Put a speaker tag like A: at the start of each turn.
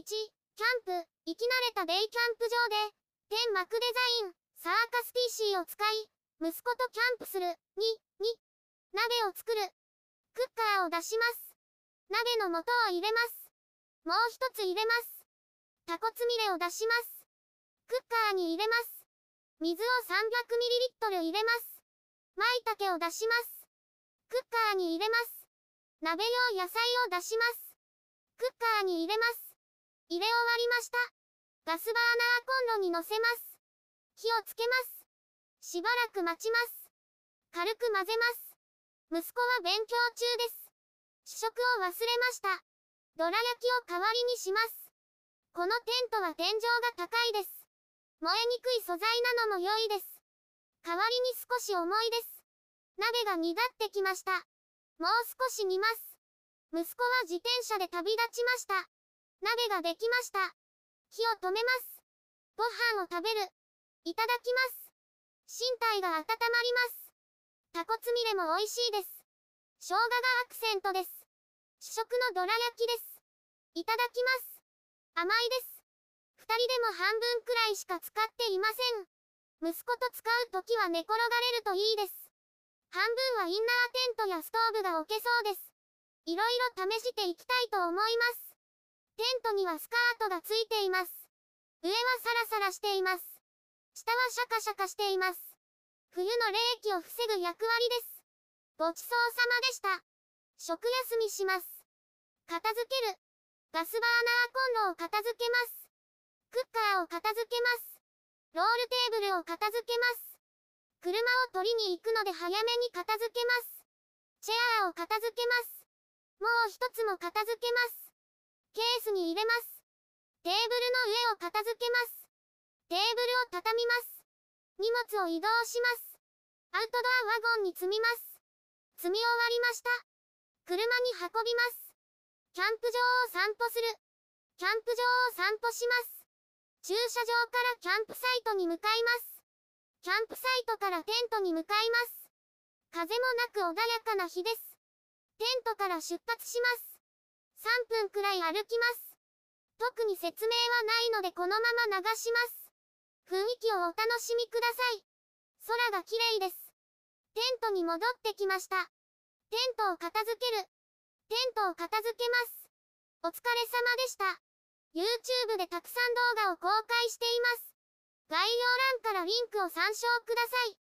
A: 1、キャンプ、生き慣れたデイキャンプ場で、天幕デザイン、サーカス PC を使い、息子とキャンプする、2、2、鍋を作る、クッカーを出します。鍋の素を入れます。もう一つ入れます。タコつみれを出します。クッカーに入れます。水を 300ml 入れます。舞茸を出します。クッカーに入れます。鍋用野菜を出します。クッカーに入れます。入れ終わりました。ガスバーナーコンロに乗せます。火をつけます。しばらく待ちます。軽く混ぜます。息子は勉強中です。試食を忘れました。どら焼きを代わりにします。このテントは天井が高いです。燃えにくい素材なのも良いです。代わりに少し重いです。鍋が煮立ってきました。もう少し煮ます。息子は自転車で旅立ちました。鍋ができました。火を止めます。ご飯を食べる。いただきます。身体が温まります。タコつみれも美味しいです。生姜がアクセントです。主食のどら焼きです。いただきます。甘いです。二人でも半分くらいしか使っていません。息子と使うときは寝転がれるといいです。半分はインナーテントやストーブが置けそうです。いろいろ試していきたいと思います。テントにはスカートがついています。上はサラサラしています。下はシャカシャカしています。冬の冷気を防ぐ役割です。ごちそうさまでした。食休みします。片付ける。ガスバーナーコンロを片付けます。クッカーを片付けます。ロールテーブルを片付けます。車を取りに行くので早めに片付けます。チェアを片付けます。もう一つも片付けます。ケースに入れます。テーブルの上を片付けます。テーブルを畳みます。荷物を移動します。アウトドアワゴンに積みます。積み終わりました。車に運びます。キャンプ場を散歩する。キャンプ場を散歩します。駐車場からキャンプサイトに向かいます。キャンプサイトからテントに向かいます。風もなく穏やかな日です。テントから出発します。3分くらい歩きます。特に説明はないのでこのまま流します。雰囲気をお楽しみください。空が綺麗です。テントに戻ってきました。テントを片付ける。テントを片付けます。お疲れ様でした。YouTube でたくさん動画を公開しています。概要欄からリンクを参照ください。